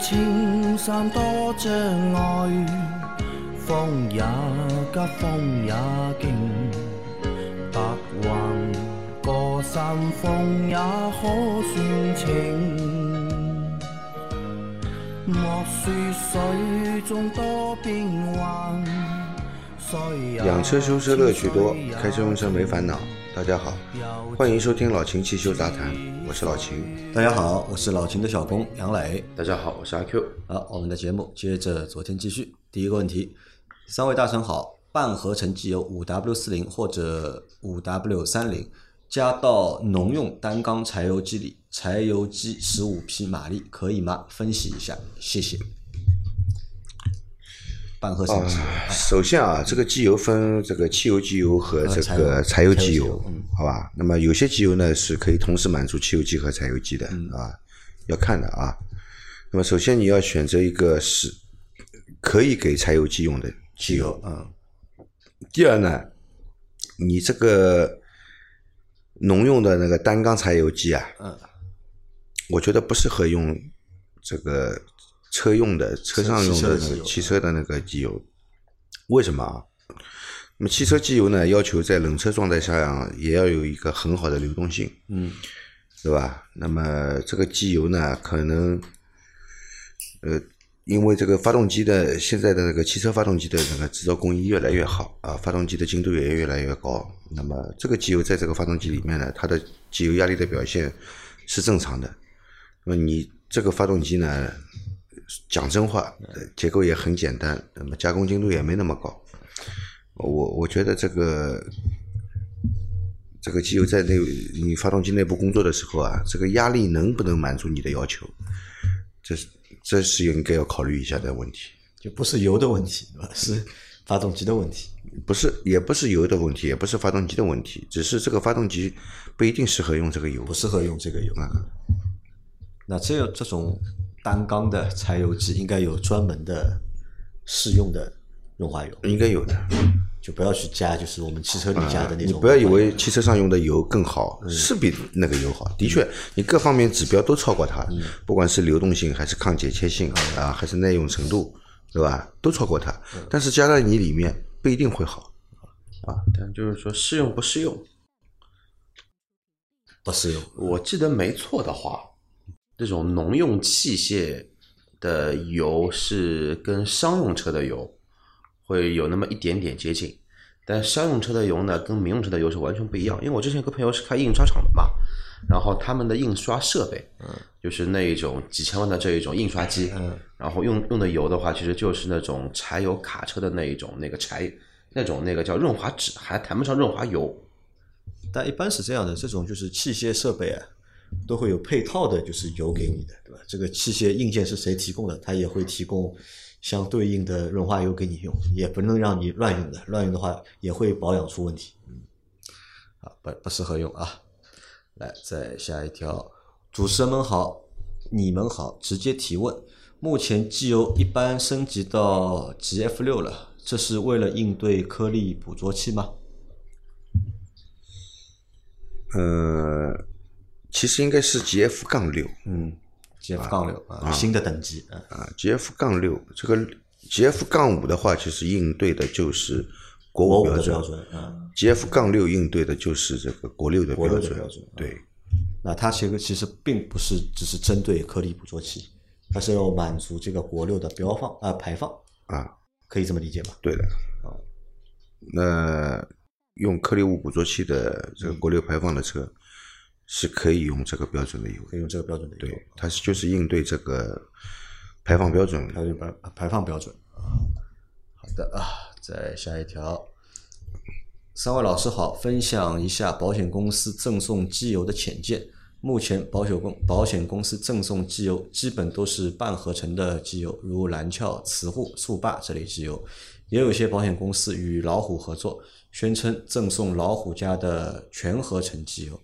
青山多障碍，风也急，风也劲，白云过山峰也可算情。莫说水中多变幻，水也养车修车乐趣多，开车用车没烦恼。大家好，欢迎收听老秦汽修杂谈，我是老秦。大家好，我是老秦的小工杨磊。大家好，我是阿 Q。好，我们的节目接着昨天继续。第一个问题，三位大神好，半合成机油五 W 四零或者五 W 三零加到农用单缸柴油机里，柴油机十五匹马力可以吗？分析一下，谢谢。半合成机油，啊，首先啊，这个机油分这个汽油机油和这个柴油机油嗯，好吧？那么有些机油呢是可以同时满足汽油机和柴油机的嗯啊，要看的啊。那么首先你要选择一个是可以给柴油机用的机油，嗯，第二呢，你这个农用的那个单缸柴油机啊，嗯，我觉得不适合用这个车用的车上用的那个汽车的那个机油。为什么啊？那么汽车机油呢，要求在冷车状态下啊也要有一个很好的流动性，嗯，对吧？那么这个机油呢，可能，呃，因为这个发动机的现在的那个汽车发动机的那个制造工艺越来越好啊，发动机的精度也越来越高。那么这个机油在这个发动机里面呢，它的机油压力的表现是正常的。那么你这个发动机呢，讲真话，结构也很简单，那么加工精度也没那么高。我我觉得这个这个机油在内你发动机内部工作的时候啊，这个压力能不能满足你的要求，这是这是应该要考虑一下的问题。就不是油的问题，是发动机的问题。不是，也不是油的问题，也不是发动机的问题，只是这个发动机不一定适合用这个油不。适合用这个油。那这有这种单缸的柴油机，应该有专门的适用的润滑油，应该有的，就不要去加，就是我们汽车里加的那种。你不要以为汽车上用的油更好，是比那个油好。的确，你各方面指标都超过它，不管是流动性还是抗剪切性啊，还是耐用程度，对吧？都超过它。但是加在你里面不一定会好。啊，但就是说适用不适用？不适用。我记得没错的话，这种农用器械的油是跟商用车的油会有那么一点点接近，但商用车的油呢，跟民用车的油是完全不一样。因为我之前有个朋友是开印刷厂的嘛，然后他们的印刷设备，嗯，就是那一种几千万的这一种印刷机，嗯，然后用用的油的话，其实就是那种柴油卡车的那一种那个柴那种那个叫润滑脂，还谈不上润滑油。但一般是这样的，这种就是器械设备啊，都会有配套的，就是油给你的，对吧？这个器械硬件是谁提供的，它也会提供相对应的润滑油给你用，也不能让你乱用的，乱用的话也会保养出问题。嗯，啊，不不适合用啊。来，再下一条，主持人们好，你们好，直接提问。目前机油一般升级到 GF 六了，这是为了应对颗粒捕捉器吗？呃，其实应该是 GF 杠六嗯，GF 杠六啊，新的等级啊，啊，GF 杠六这个 GF 杠五的话，其实应对的就是国国五的标准啊。，GF 杠六应对的就是这个国六的标准。六的标准对，那它其实其实并不是只是针对颗粒捕捉器，它是要满足这个国六的标放啊、排放，啊，可以这么理解吧？对的。啊那用颗粒物捕捉器的这个国六排放的车，是可以用这个标准的油。可以用这个标准的油，对，它是就是应对这个排放标准。它有排排放标准。好的啊，再下一条。三位老师好，分享一下保险公司赠送机油的浅见。目前保险公保险公司赠送机油基本都是半合成的机油，如蓝壳、磁护、速霸这类机油。也有些保险公司与老虎合作，宣称赠送老虎家的全合成机油，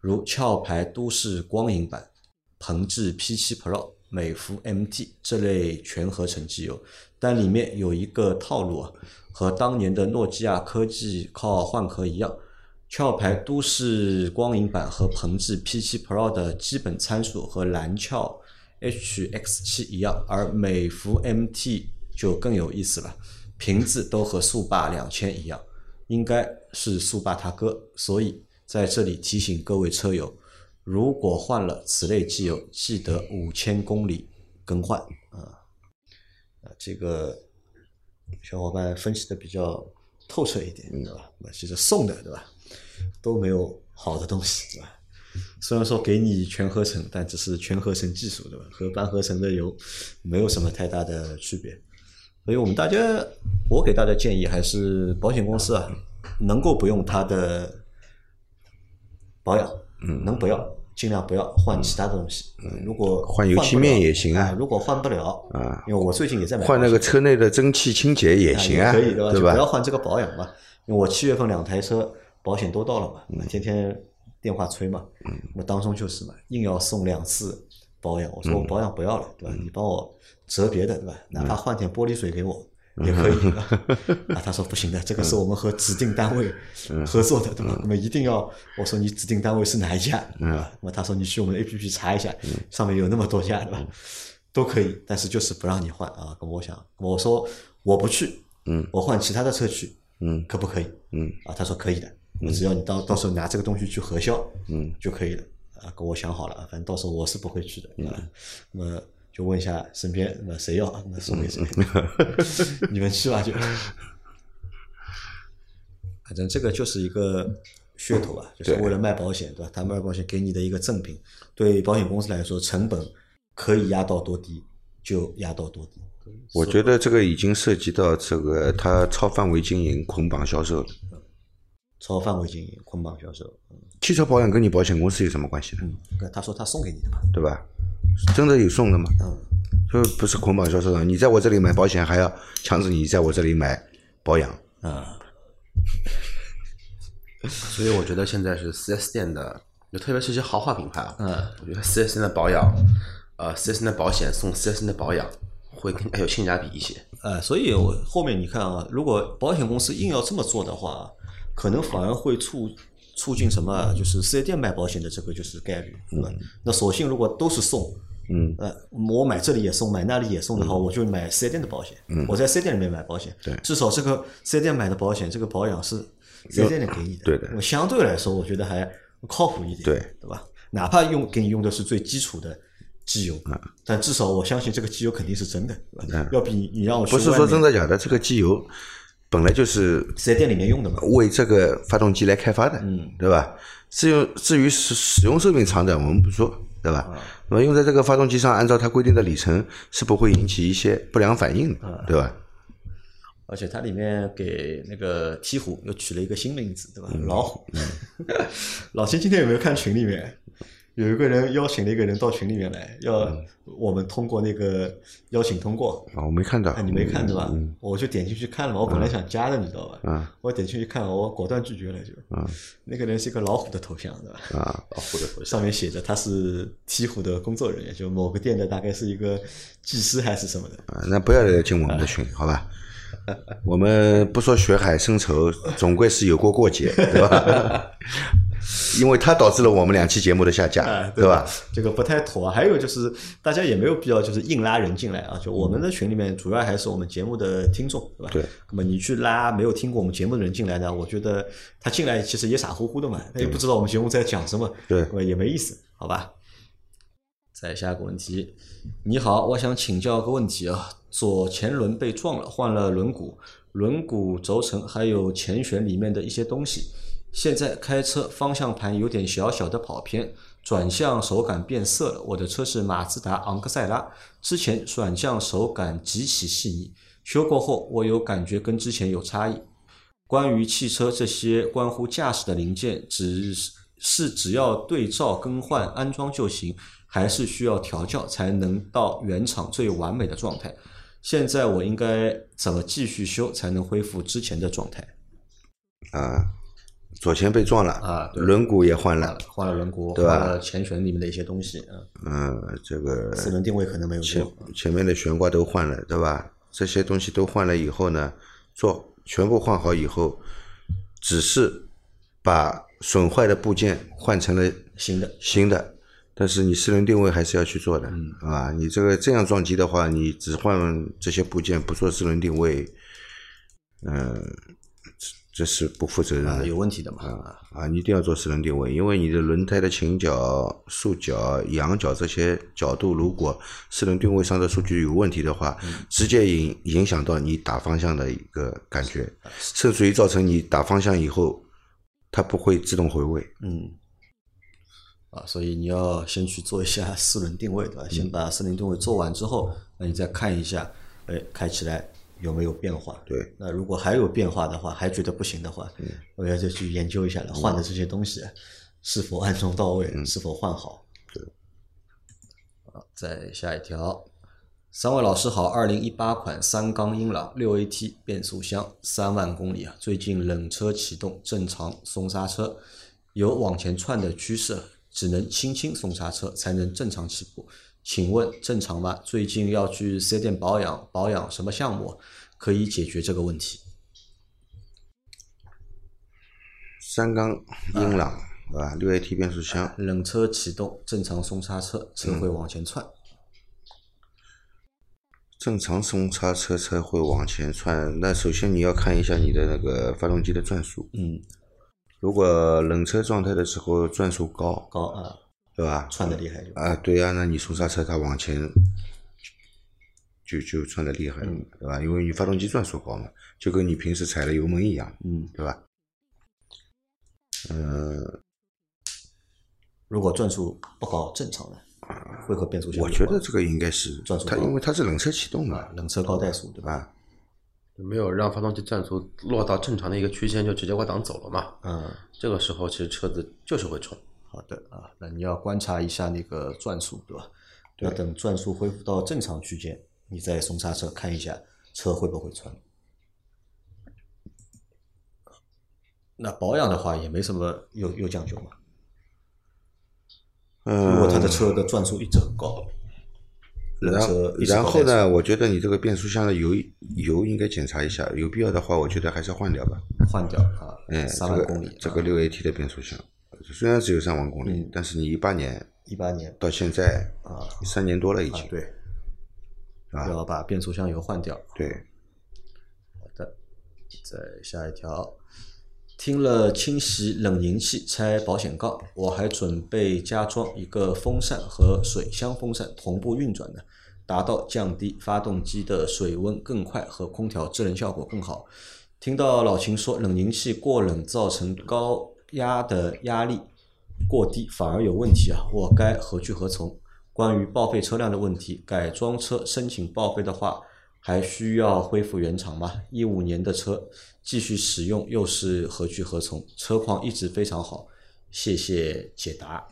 如壳牌都市光影版、鹏智 P7 Pro、美孚 MT 这类全合成机油，但里面有一个套路啊，和当年的诺基亚科技靠换壳一样，壳牌都市光影版和鹏智 P7 Pro 的基本参数和蓝壳 HX 七一样，而美孚 MT 就更有意思了，瓶子都和速霸两千一样，应该是速霸他哥，所以在这里提醒各位车友，如果换了此类机油，记得五千公里更换啊。啊，这个小伙伴分析的比较透彻一点，对吧？那其实送的，对吧？都没有好的东西，对吧？虽然说给你全合成，但只是全合成技术，对吧？和半合成的油没有什么太大的区别。所以我们大家，我给大家建议还是保险公司啊，能够不用它的保养，嗯，能不要尽量不要换其他的东西。嗯，如果换油漆面也行啊啊，如果换不了啊，因为我最近也在买换那个车内的蒸汽清洁也行啊，可以对吧？就不要？换这个保养嘛。因为我七月份两台车保险都到了嘛，嗯天天电话催嘛，我当中就是嘛，硬要送两次保养。我说嗯我保养不要了，对吧？你帮我折别的，对吧？哪嗯怕换点玻璃水给我。也可以啊，他说不行的，这个是我们和指定单位嗯合作的，对吧？那么一定要，我说你指定单位是哪一家，嗯对吧？那么他说你去我们的 A P P 查一下，上面有那么多家，对吧？都可以，但是就是不让你换啊。那么我想，我说我不去，嗯，我换其他的车去，嗯可不可以？嗯啊，他说可以的，只要你到到时候拿这个东西去核销，嗯就可以了。啊，跟我想好了，反正到时候我是不会去的。嗯啊，那么就问一下身边，那谁要，那送给谁，你们去吧就。反正这个就是一个噱头啊，就是为了卖保险，对吧？他卖保险给你的一个赠品，对保险公司来说，成本可以压到多低就压到多低。我觉得这个已经涉及到这个他超范围经营、捆绑销售了。超范围经营、捆绑销售，汽车保养跟你保险公司有什么关系呢？嗯，他说他送给你的嘛，对吧？真的有送的吗？嗯，就不是捆绑销售的。你在我这里买保险，还要强制你在我这里买保养。啊，所以我觉得现在是四 S 店的，就特别是一些豪华品牌啊，嗯我觉得四 S 店的保养，呃四 S 店的保险送四 S 店的保养会更加有性价比一些。呃，所以我后面你看啊，如果保险公司硬要这么做的话，可能反而会促促进什么啊？就是四 S 店卖保险的这个就是概率，对吧？那索性如果都是送，嗯，呃，我买这里也送，买那里也送的话，我就买四 S 店的保险。嗯，我在四 S 店里面买保险，对。至少这个四 S 店买的保险，这个保养是四 S 店里给你的，对的。相对来说，我觉得还靠谱一点，对。对吧？哪怕用给你用的是最基础的机油，嗯。但至少我相信这个机油肯定是真的，对吧？要比你你让我去不是说真的假的，这个机油本来就是四 S 店里面用的嘛，为这个发动机来开发的，嗯，对吧？至于至于使使用寿命长短，我们不说，对吧？啊那么用在这个发动机上，按照它规定的里程，是不会引起一些不良反应啊的，对吧？而且它里面给那个鹈鹕又取了一个新名字，对吧？嗯老虎。老秦今天有没有看群里面？有一个人邀请了一个人到群里面来，要嗯我们通过那个邀请通过。啊，我没看到哎，，你没看对吧？嗯我就点进去看了嘛，我本来想加的，你知道吧？嗯我点进去看，我果断拒绝了就。嗯那个人是一个老虎的头像，对吧？啊，老虎的头像，上面写着他是鹈鹕的工作人员，就某个店的大概是一个技师还是什么的。啊那不要来进我们的群，好吧？我们不说血海深仇，总归是有过过节，对吧？因为它导致了我们两期节目的下架哎，，对吧？？这个不太妥啊。还有就是，大家也没有必要就是硬拉人进来啊。就我们的群里面，主要还是我们节目的听众，对吧？对。那么你去拉没有听过我们节目的人进来呢，我觉得他进来其实也傻乎乎的嘛，他也不知道我们节目在讲什么，对也没意思，好吧？再下一个问题，你好，我想请教个问题啊，左前轮被撞了，换了轮毂，轮毂轴承还有前悬里面的一些东西，现在开车方向盘有点小小的跑偏，转向手感变色了。我的车是马自达昂克赛拉，之前转向手感极其细腻，修过后我有感觉跟之前有差异。关于汽车这些关乎驾驶的零件，只是是只要对照更换安装就行，还是需要调教才能到原厂最完美的状态？现在我应该怎么继续修才能恢复之前的状态？啊，左前被撞了啊对。轮毂也换了，换了轮毂，对吧？换了前悬里面的一些东西，嗯，嗯，这个四轮定位可能没有前，前面的悬挂都换了，对吧？这些东西都换了以后呢，做全部换好以后，只是把损坏的部件换成了新的新的，但是你四轮定位还是要去做的，啊，你这个这样撞击的话，你只换这些部件不做四轮定位，嗯、这这是不负责任啊，的。有问题的嘛。啊啊，你一定要做四轮定位，因为你的轮胎的倾角、竖角、仰角这些角度，如果四轮定位上的数据有问题的话，直接影影响到你打方向的一个感觉，甚至于造成你打方向以后，它不会自动回位。嗯，啊，所以你要先去做一下四轮定位，对吧？先把四轮定位做完之后，那你再看一下，哎，开起来有没有变化？对，那如果还有变化的话，还觉得不行的话，我要就去研究一下了，换的这些东西是否安装到位，是否换好。对。啊，再下一条，三位老师好，二零一八款三缸英朗六 AT 变速箱，三万公里啊，最近冷车启动正常松刹车，有往前窜的趋势，只能轻轻松刹车才能正常起步。请问正常吗？最近要去四 S 店保养，保养什么项目可以解决这个问题？三缸英朗啊，六 AT 变速箱，冷车启动正常松刹车，车会往前窜。正常松刹车车会往前窜。那首先你要看一下你的那个发动机的转速，嗯，如果冷车状态的时候转速高，高啊，对吧？窜的厉害就。啊，对呀、那你松刹车它往前就就窜的厉害了，对吧？因为你发动机转速高嘛，就跟你平时踩了油门一样，嗯，对吧？嗯、如果转速不高，正常的，会和变速箱我。觉得这个应该是，转速它因为它是冷车启动嘛，啊，冷车高怠速对吧？啊，没有让发动机转速落到正常的一个区间，就直接挂档走了嘛。嗯，这个时候其实车子就是会冲。好的啊，那你要观察一下那个转速对吧？要等转速恢复到正常区间，你再松刹车看一下车会不会窜。那保养的话也没什么有有讲究嘛。嗯，如果他的车的转速一直很高，冷然后然后呢，我觉得你这个变速箱的油油应该检查一下，有必要的话，我觉得还是换掉吧。换掉啊，哎，三这个万公里，这个六 AT 的变速箱，虽然只有三万公里，嗯但是你一八年一八年到现在啊三年多了已啊经，对，啊要把变速箱油换掉。对，好的，再下一条，听了清洗冷凝器拆保险杠，我还准备加装一个风扇和水箱风扇同步运转呢，达到降低发动机的水温更快和空调制冷效果更好。听到老秦说冷凝器过冷造成高压的压力过低反而有问题啊，我该何去何从？关于报废车辆的问题，改装车申请报废的话，还需要恢复原厂吗？一五年的车继续使用又是何去何从？车况一直非常好，谢谢解答。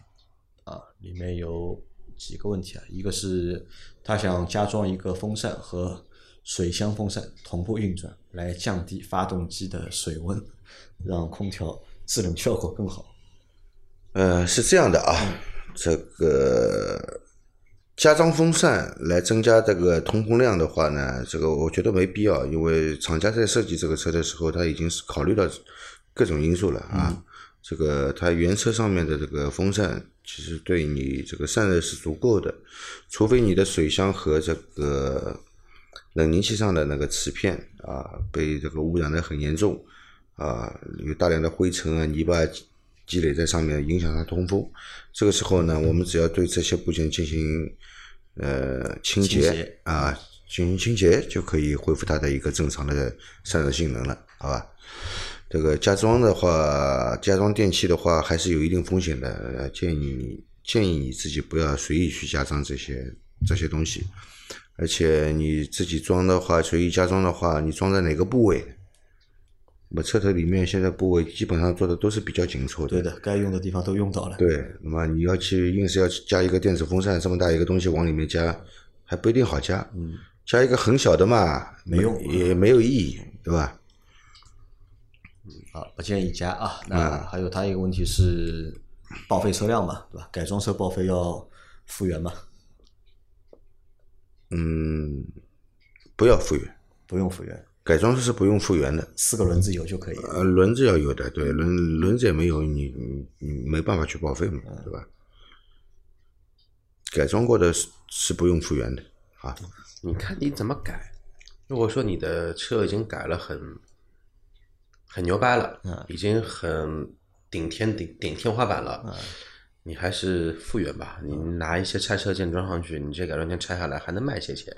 啊，里面有几个问题啊，一个是他想加装一个风扇和水箱风扇同步运转，来降低发动机的水温，让空调制冷效果更好。呃，是这样的啊，这个加装风扇来增加这个通风量的话呢，这个我觉得没必要，因为厂家在设计这个车的时候，他已经是考虑到各种因素了啊。这个它原车上面的这个风扇，其实对你这个散热是足够的，除非你的水箱和这个冷凝器上的那个瓷片啊被这个污染的很严重啊，有大量的灰尘啊、泥巴积累在上面，影响它通风。这个时候呢，我们只要对这些部件进行呃清洁啊，进行清洁就可以恢复它的一个正常的散热性能了，好吧？这个加装的话，加装电器的话还是有一定风险的，呃建议你建议你自己不要随意去加装这些这些东西，而且你自己装的话，随意加装的话，你装在哪个部位？那么车头里面现在部位基本上做的都是比较紧凑的，对的，该用的地方都用到了。对，那么你要去硬是要去加一个电子风扇这么大一个东西往里面加，还不一定好加。嗯，加一个很小的嘛，没用也没有意义，对吧？好，不建议加啊。那还有他一个问题是报废车辆嘛，对吧？改装车报废要复原嘛？嗯，不要复原，不用复原，改装车是不用复原的。四个轮子有就可以。呃，轮子要有的，对，轮轮子也没有，你你你没办法去报废嘛，对吧？改装过的是是不用复原的啊。你看你怎么改？如果说你的车已经改了很很牛掰了，嗯已经很顶天顶顶天花板了，你还是复原吧。你拿一些拆车件装上去，你这改装件拆下来还能卖些钱。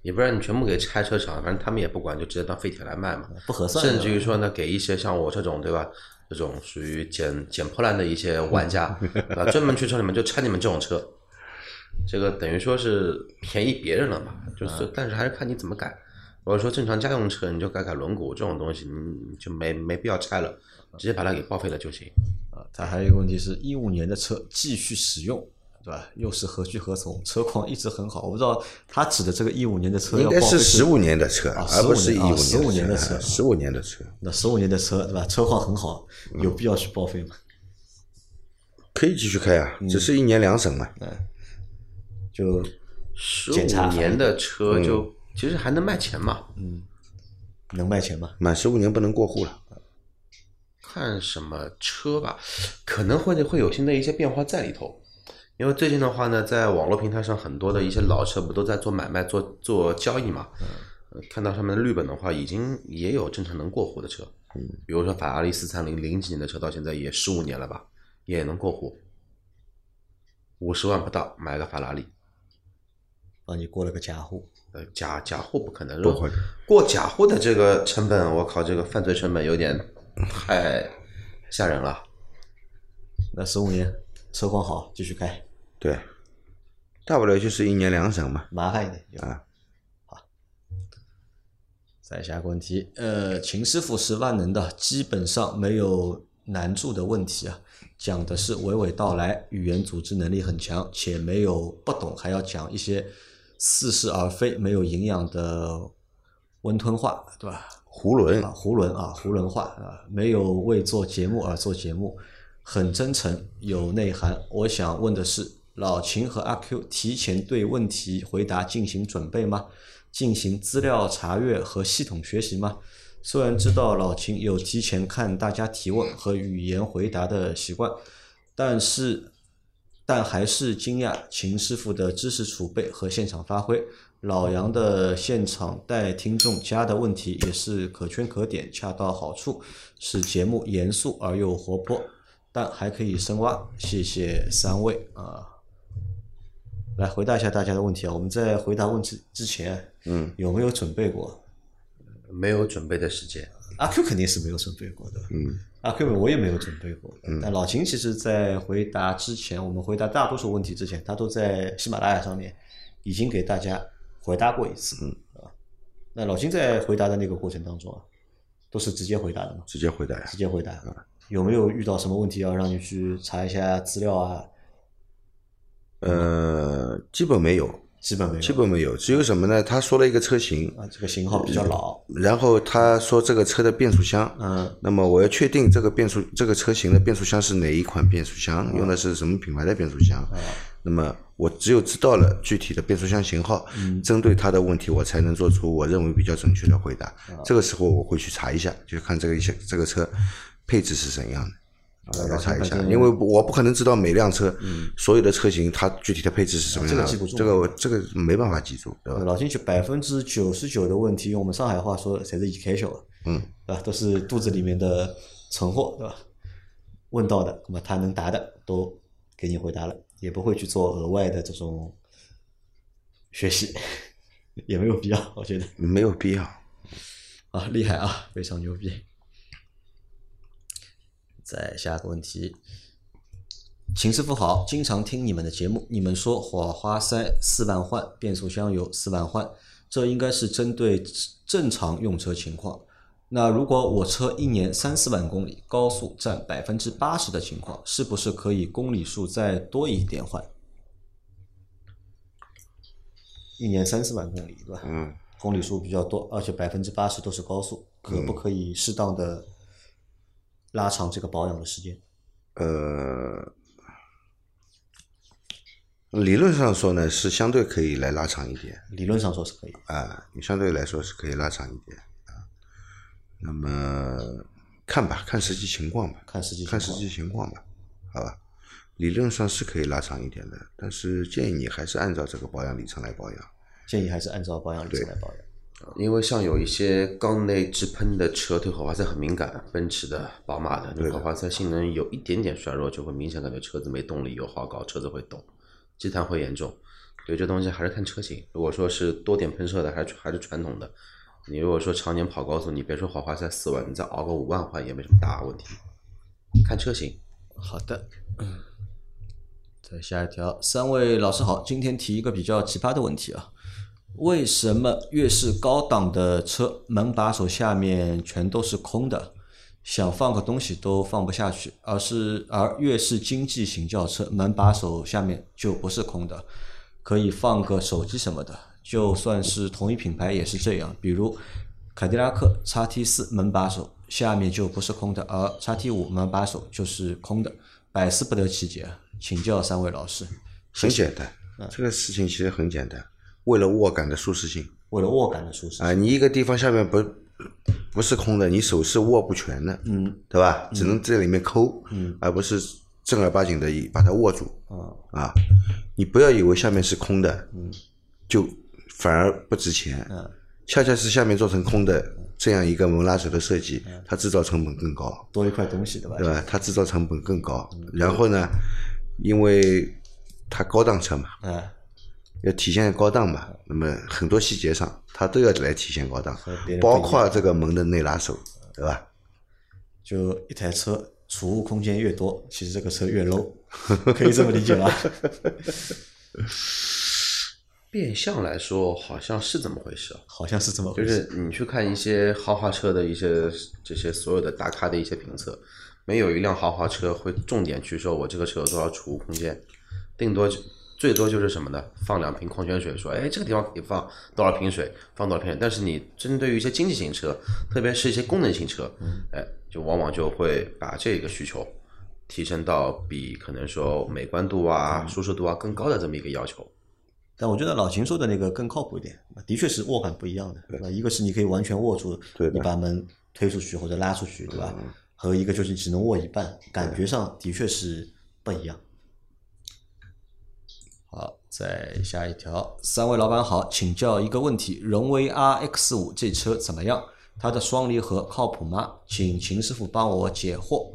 你不然你全部给拆车厂，反正他们也不管，就直接当废铁来卖嘛。不合算。甚至于说呢，给一些像我这种对吧，这种属于捡捡破烂的一些玩家 啊，专门去车里面就拆你们这种车，这个等于说是便宜别人了嘛。就是，但是还是看你怎么改。如果说正常家用车，你就改改轮毂这种东西，你就没没必要拆了，直接把它给报废了就行。啊，它还有一个问题是，一五年的车继续使用，对吧？又是何去何从？车况一直很好，我不知道他指的这个一五年的车应该要报废是十五年的车，啊而不是15一年啊15五年的车十五年的车那十五年的车，对吧？车况很好，有必要去报废吗？可以继续开啊，只是一年两审嘛。嗯就十检查五年的车就其实还能卖钱嘛，嗯能卖钱吗？满十五年不能过户了。看什么车吧，可能会会有新的一些变化在里头。因为最近的话呢，在网络平台上很多的一些老车不都在做买卖、做做交易嘛？呃看到上面的绿本的话，已经也有正常能过户的车，比如说法拉利四三零零几年的车，到现在也十五年了吧，也能过户，五十万不到买个法拉利，帮你过了个假户，呃，假假货不可能，不会过假货的这个成本，我靠，这个犯罪成本有点太吓人了。那十五年车况好，继续开，对，大不了就是一年两审嘛。麻烦一点就啊，再下个问题，呃，秦师傅是万能的，基本上没有难住的问题啊。讲的是娓娓道来，语言组织能力很强，且没有不懂，还要讲一些似是而非、没有营养的温吞话，对吧？囫囵啊，囫囵啊，囫囵话啊，没有为做节目而做节目，很真诚，有内涵。我想问的是，老秦和阿 Q 提前对问题回答进行准备吗？进行资料查阅和系统学习吗？虽然知道老秦有提前看大家提问和语言回答的习惯，但是但还是惊讶秦师傅的知识储备和现场发挥。老杨的现场带听众加的问题也是可圈可点，恰到好处，使节目严肃而又活泼，但还可以深挖。谢谢三位啊！来回答一下大家的问题啊！我们在回答问题之前，嗯，有没有准备过？没有准备的时间，阿 Q 肯定是没有准备过的，嗯，阿 Q 我也没有准备过嗯。但老秦其实，在回答之前，我们回答大多数问题之前，他都在喜马拉雅上面已经给大家回答过一次，嗯啊。那老金在回答的那个过程当中啊，都是直接回答的吗？直接回答呀直。接回答。有没有遇到什么问题要让你去查一下资料啊？呃，基本没有，基本没有。基本没有，只有什么呢？他说了一个车型，啊，这个型号比较老，然后他说这个车的变速箱，嗯，那么我要确定这个变速这个车型的变速箱是哪一款变速箱，用的是什么品牌的变速箱。那么我只有知道了具体的变速箱型号，嗯针对他的问题，我才能做出我认为比较准确的回答。这个时候我会去查一下，就看这个一些这个车配置是怎样的。我要查一下，因为我不可能知道每辆车所有的车型它具体的配置是什么样的，这个记不住这个我这个没办法记住，对吧？老金去百分之九十九的问题，用我们上海话说，才是一开销，嗯，对吧？都是肚子里面的存货，对吧？问到的，那么他能答的都给你回答了，也不会去做额外的这种学习，也没有必要，我觉得没有必要。啊，厉害啊，非常牛逼。再下个问题，秦师傅好，经常听你们的节目，你们说火花塞四万换，变速箱油四万换，这应该是针对正常用车情况。那如果我车一年三四万公里，高速占百分之八十的情况，是不是可以公里数再多一点换？一年三四万公里，对吧？嗯，公里数比较多，而且百分之八十都是高速，可不可以适当的拉长这个保养的时间？呃，理论上说呢，是相对可以来拉长一点理论上说是可以。啊，你相对来说是可以拉长一点啊。那么看吧，看实际情况吧，看实际情况看实际情况吧，好吧。理论上是可以拉长一点的，但是建议你还是按照这个保养里程来保养。建议还是按照保养里程来保养。因为像有一些缸内直喷的车对火花塞很敏感，奔驰的、宝马的，你火花塞性能有一点点衰弱，就会明显感觉车子没动力，油耗高，车子会抖，积碳会严重。对这东西还是看车型。如果说是多点喷射的，还是还是传统的，你如果说常年跑高速，你别说火花塞四万，你再熬个五万换也没什么大问题。看车型。好的，嗯，再下一条，三位老师好，今天提一个比较奇葩的问题啊。为什么越是高档的车门把手下面全都是空的，想放个东西都放不下去，而是而越是经济型轿车门把手下面就不是空的，可以放个手机什么的。就算是同一品牌也是这样，比如凯迪拉克 x T 四门把手下面就不是空的，而 x T 五门把手就是空的，百思不得其解。请教三位老师。很简单，这个事情其实很简单。为了握感的舒适性，为了握感的舒适啊，你一个地方下面不不是空的，你手是握不全的，嗯，对吧？只能在里面抠，嗯，而不是正儿八经的把它握住，啊，你不要以为下面是空的，嗯，就反而不值钱，嗯，恰恰是下面做成空的这样一个门拉手的设计，它制造成本更高，多一块东西，对吧？对吧？它制造成本更高，然后呢，因为它高档车嘛，嗯。要体现高档嘛，那么很多细节上它都要来体现高档包括这个门的内拉手，对吧？就一台车储物空间越多，其实这个车越 low，可以这么理解吧？变相来说，好像是这么回事啊。好像是这么回事就事。是你去看一些豪华车的一些这些所有的大咖的一些评测，没有一辆豪华车会重点去说我这个车有多少储物空间，顶多就最多就是什么呢？放两瓶矿泉水，说哎这个地方可以放多少瓶水，放多少瓶水。但是你针对于一些经济型车，特别是一些功能型车，哎，就往往就会把这个需求提升到比可能说美观度啊、舒适度啊更高的这么一个要求。但我觉得老秦说的那个更靠谱一点，的确是握感不一样的，对吧？一个是你可以完全握住，对你把门推出去或者拉出去，对吧？和一个就是只能握一半，感觉上的确是不一样。好，再下一条，三位老板好，请教一个问题：荣威 RX 五这车怎么样？它的双离合靠谱吗？请秦师傅帮我解惑。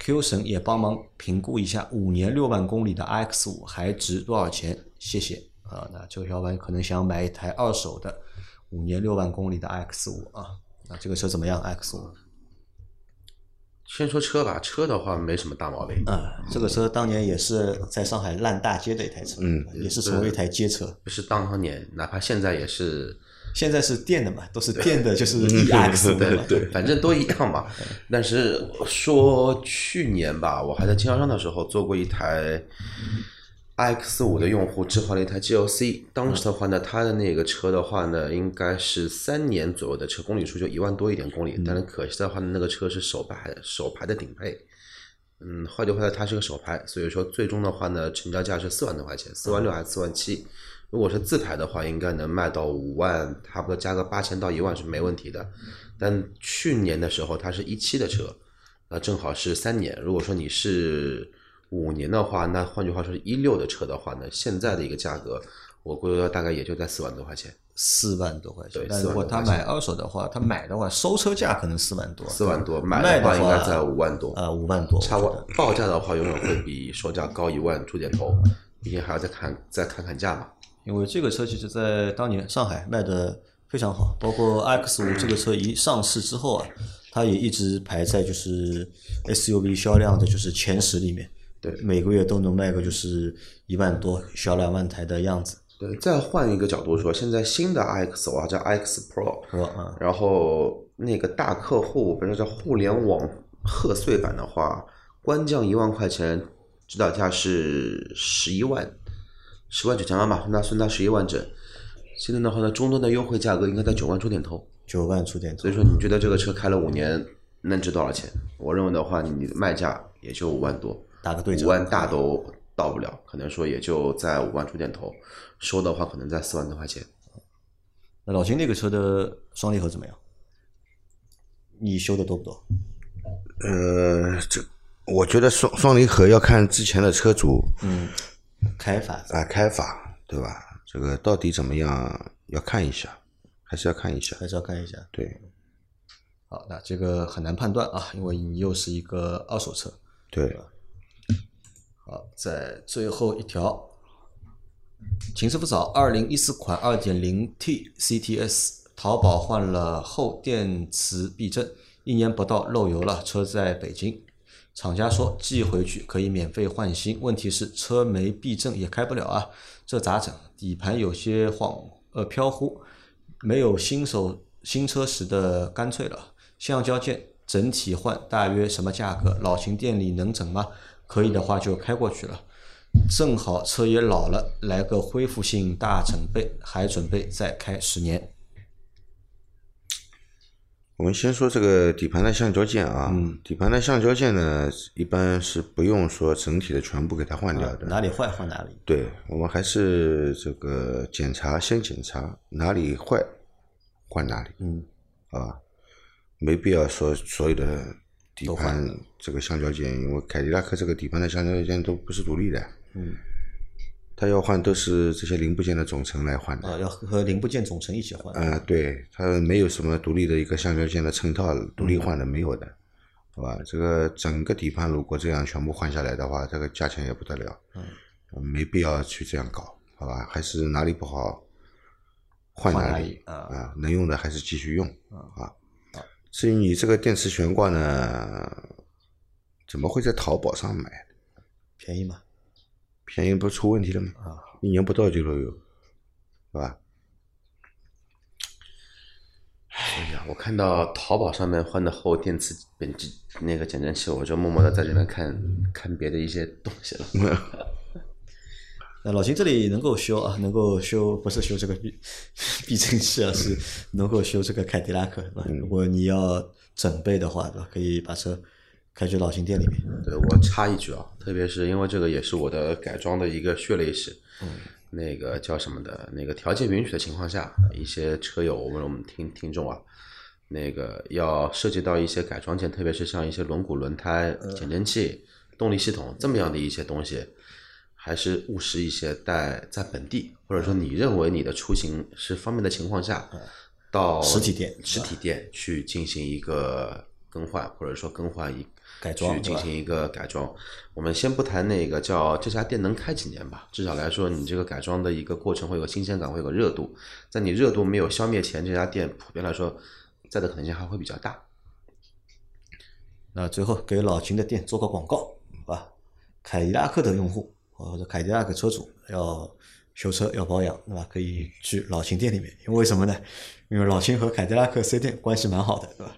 Q 神也帮忙评估一下，五年六万公里的 RX 五还值多少钱？谢谢啊。那这个小伙伴可能想买一台二手的五年六万公里的 RX 五啊。那这个车怎么样？X 五？先说车吧，车的话没什么大毛病。啊，这个车当年也是在上海烂大街的一台车，嗯也是成为一台街车。不是当年，哪怕现在也是，现在是电的嘛，都是电的，就是 EX 的嘛。对反正都一样嘛。但是说去年吧，我还在经销商的时候做过一台 iX 五的用户置换了一台 GLC，当时的话呢，它的那个车的话呢，应该是三年左右的车，公里数就一万多一点公里。但是可惜的话呢，那个车是首排首排的顶配。嗯，坏就坏在它是个手排，所以说最终的话呢，成交价是四万多块钱，四万六还是四万七。如果是自排的话，应该能卖到五万，差不多加个八千到一万是没问题的。但去年的时候，它是一七的车，那正好是三年。如果说你是五年的话，那换句话说，一六的车的话呢，现在的一个价格，我估计大概也就在四万多块钱。四万多块钱对，但如果他买二手的话，他买的话收车价可能四万多，四万多，买的的话应该在五万多。啊，五万多，差不多报价的话，永远会比售价高一万出点头，毕竟还要再看再看看价嘛。因为这个车其实在当年上海卖的非常好，包括 X 五这个车一上市之后啊，它也一直排在就是 SUV 销量的就是前十里面，对每个月都能卖个就是一万多，小两万台的样子，对，再换一个角度说，现在新的 iX 啊叫 iX Pro，然后那个大客户，比如说叫互联网贺岁版的话，官降一万块钱，指导价是十一万，十万九千八吧，那算它十一万整。现在的话呢，终端的优惠价格应该在九万出点头。九万出点头所以说，你觉得这个车开了五年能值多少钱？我认为的话，你的卖价也就五万多，打个对折，五万大都到不了，可能说也就在五万出点头，收的话可能在四万多块钱。那老秦那个车的双离合怎么样？你修的多不多？呃，这我觉得双双离合要看之前的车主嗯开法啊开法，对吧？这个到底怎么样，要看一下，还是要看一下。还是要看一下。对好，那这个很难判断啊，因为你又是一个二手车。对，好，在最后一条，秦师傅早，二零一四款二点零 T CTS，淘宝换了后电池避震，一年不到漏油了，车在北京，厂家说寄回去可以免费换新，问题是车没避震也开不了啊，这咋整？底盘有些晃呃飘忽，没有新手新车时的干脆了。橡胶件整体换大约什么价格？老秦店里能整吗？可以的话就开过去了。正好车也老了，来个恢复性大整备，还准备再开十年。我们先说这个底盘的橡胶件啊，底盘的橡胶件呢，一般是不用说整体的全部给它换掉的。哪里坏换哪里。对，我们还是这个检查，先检查哪里坏，换哪里。嗯，啊，没必要说所有的底盘这个橡胶件，因为凯迪拉克这个底盘的橡胶件都不是独立的。嗯，它要换都是这些零部件的总成来换的。啊，要和零部件总成一起换。啊、对，它没有什么独立的一个橡胶件的衬套独立换的，没有的，好吧？这个整个底盘如果这样全部换下来的话，这个价钱也不得了，嗯，没必要去这样搞，好吧？还是哪里不好换哪里啊啊，能用的还是继续用啊。至于你这个电池悬挂呢，怎么会在淘宝上买？便宜吗？便宜不出问题了吗？啊，一年不到就漏油，是吧？哎呀，我看到淘宝上面换的后电池本机那个减震器，我就默默的在里面看看别的一些东西了。那老秦这里能够修啊，能够修不是修这个避避震器啊，是能够修这个凯迪拉克，对吧？如果你要整备的话，对吧？可以把车开去老秦店里面。对我插一句啊，特别是因为这个也是我的改装的一个血泪史，嗯那个叫什么的，那个条件允许的情况下，一些车友我们我们听听众啊，那个要涉及到一些改装件，特别是像一些轮毂、轮胎、减震器、动力系统这么样的一些东西，还是务实一些，带在本地，或者说你认为你的出行是方便的情况下，到实体店实体店去进行一个更换，或者说更换一改装去进行一个改装。我们先不谈那个叫这家店能开几年吧，至少来说，你这个改装的一个过程会有新鲜感，会有个热度。在你热度没有消灭前，这家店普遍来说在的可能性还会比较大。那最后给老秦的店做个广告，好吧？凯迪拉克的用户或者凯迪拉克车主要修车要保养，对吧？可以去老秦店里面，因为为什么呢？因为老秦和凯迪拉克 4S 店关系蛮好的，对吧？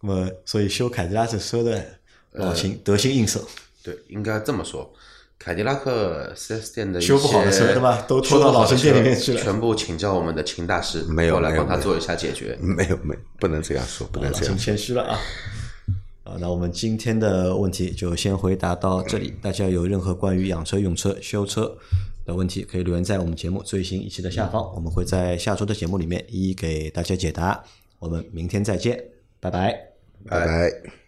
那么所以修凯迪拉克车的老秦得心应手，对，应该这么说。凯迪拉克 4S 店的修不好的车对吧都拖到老秦店里面去了全部请教我们的秦大师，没有来帮他做一下解决。没有没有，不能这样说，不能这样说。谦虚了啊。啊，那我们今天的问题就先回答到这里。大家有任何关于养车、用车、修车的问题，可以留言在我们节目最新一期的下方，我们会在下周的节目里面一一给大家解答。我们明天再见，拜拜。拜拜。